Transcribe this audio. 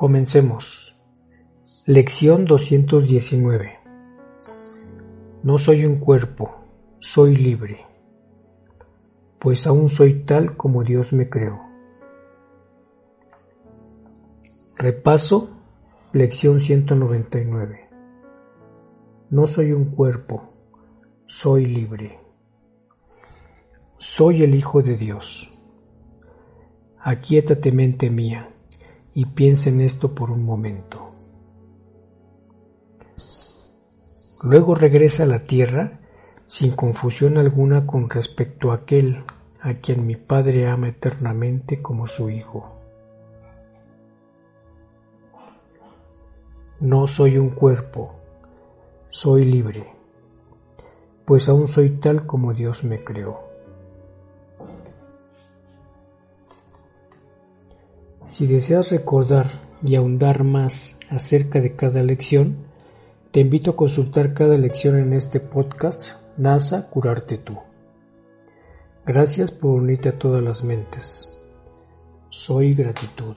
Comencemos. Lección 219. No soy un cuerpo, soy libre, pues aún soy tal como Dios me creó. Repaso, lección 199. No soy un cuerpo, soy libre. Soy el Hijo de Dios. Aquíétate mente mía y piensa en esto por un momento. Luego regresa a la tierra sin confusión alguna con respecto a aquel a quien mi Padre ama eternamente como su Hijo. No soy un cuerpo, soy libre, pues aún soy tal como Dios me creó. Si deseas recordar y ahondar más acerca de cada lección, te invito a consultar cada lección en este podcast NASA Curarte Tú. Gracias por unirte a todas las mentes. Soy gratitud.